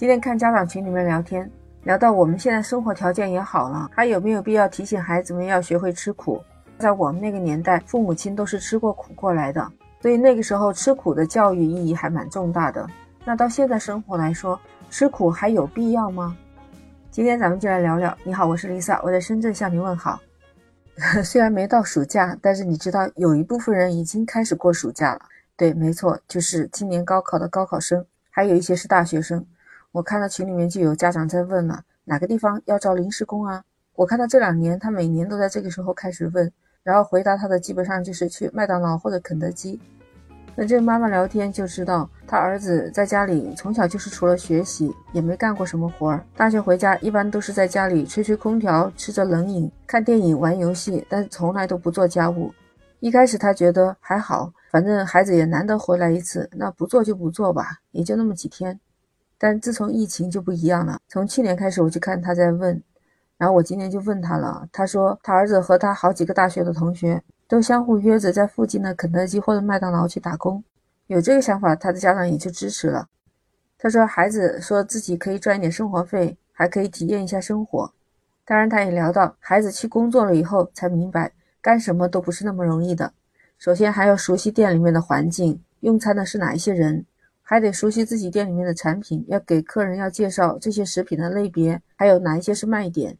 今天看家长群里面聊天，聊到我们现在生活条件也好了，还有没有必要提醒孩子们要学会吃苦？在我们那个年代，父母亲都是吃过苦过来的，所以那个时候吃苦的教育意义还蛮重大的。那到现在生活来说，吃苦还有必要吗？今天咱们就来聊聊。你好，我是 Lisa，我在深圳向您问好。虽然没到暑假，但是你知道有一部分人已经开始过暑假了。对，没错，就是今年高考的高考生，还有一些是大学生。我看到群里面就有家长在问了，哪个地方要招临时工啊？我看到这两年他每年都在这个时候开始问，然后回答他的基本上就是去麦当劳或者肯德基。跟这个妈妈聊天就知道，他儿子在家里从小就是除了学习也没干过什么活儿。大学回家一般都是在家里吹吹空调，吃着冷饮，看电影，玩游戏，但从来都不做家务。一开始他觉得还好，反正孩子也难得回来一次，那不做就不做吧，也就那么几天。但自从疫情就不一样了，从去年开始我就看他在问，然后我今天就问他了，他说他儿子和他好几个大学的同学。都相互约着在附近的肯德基或者麦当劳去打工，有这个想法，他的家长也就支持了。他说，孩子说自己可以赚一点生活费，还可以体验一下生活。当然，他也聊到，孩子去工作了以后才明白，干什么都不是那么容易的。首先还要熟悉店里面的环境，用餐的是哪一些人，还得熟悉自己店里面的产品，要给客人要介绍这些食品的类别，还有哪一些是卖点。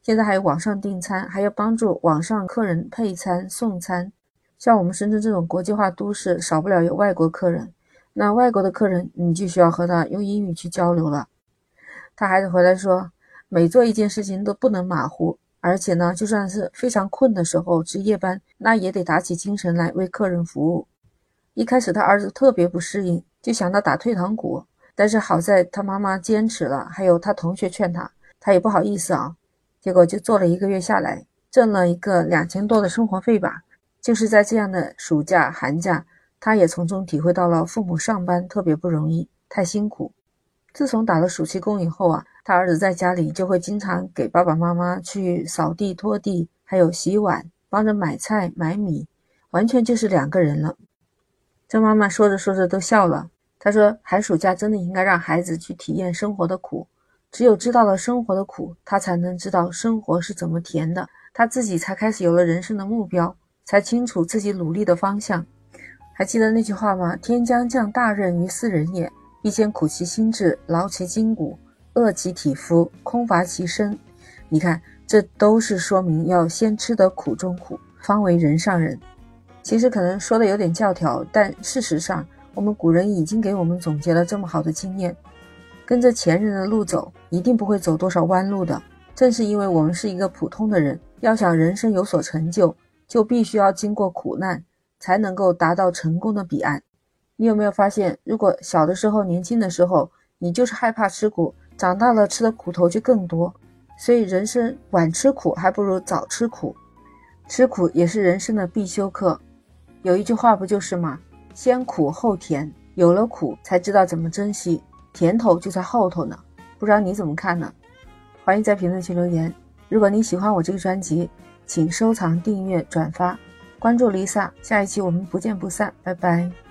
现在还有网上订餐，还要帮助网上客人配餐送餐。像我们深圳这种国际化都市，少不了有外国客人。那外国的客人，你就需要和他用英语去交流了。他孩子回来说，每做一件事情都不能马虎，而且呢，就算是非常困的时候值夜班，那也得打起精神来为客人服务。一开始他儿子特别不适应，就想到打退堂鼓，但是好在他妈妈坚持了，还有他同学劝他，他也不好意思啊。结果就做了一个月下来，挣了一个两千多的生活费吧。就是在这样的暑假、寒假，他也从中体会到了父母上班特别不容易，太辛苦。自从打了暑期工以后啊，他儿子在家里就会经常给爸爸妈妈去扫地、拖地，还有洗碗，帮着买菜、买米，完全就是两个人了。这妈妈说着说着都笑了。她说：“寒暑假真的应该让孩子去体验生活的苦。”只有知道了生活的苦，他才能知道生活是怎么甜的。他自己才开始有了人生的目标，才清楚自己努力的方向。还记得那句话吗？天将降大任于斯人也，必先苦其心志，劳其筋骨，饿其体肤，空乏其身。你看，这都是说明要先吃得苦中苦，方为人上人。其实可能说的有点教条，但事实上，我们古人已经给我们总结了这么好的经验。跟着前人的路走，一定不会走多少弯路的。正是因为我们是一个普通的人，要想人生有所成就，就必须要经过苦难，才能够达到成功的彼岸。你有没有发现，如果小的时候、年轻的时候，你就是害怕吃苦，长大了吃的苦头就更多。所以，人生晚吃苦还不如早吃苦，吃苦也是人生的必修课。有一句话不就是吗？先苦后甜，有了苦才知道怎么珍惜。甜头就在后头呢，不知道你怎么看呢？欢迎在评论区留言。如果你喜欢我这个专辑，请收藏、订阅、转发、关注 Lisa。下一期我们不见不散，拜拜。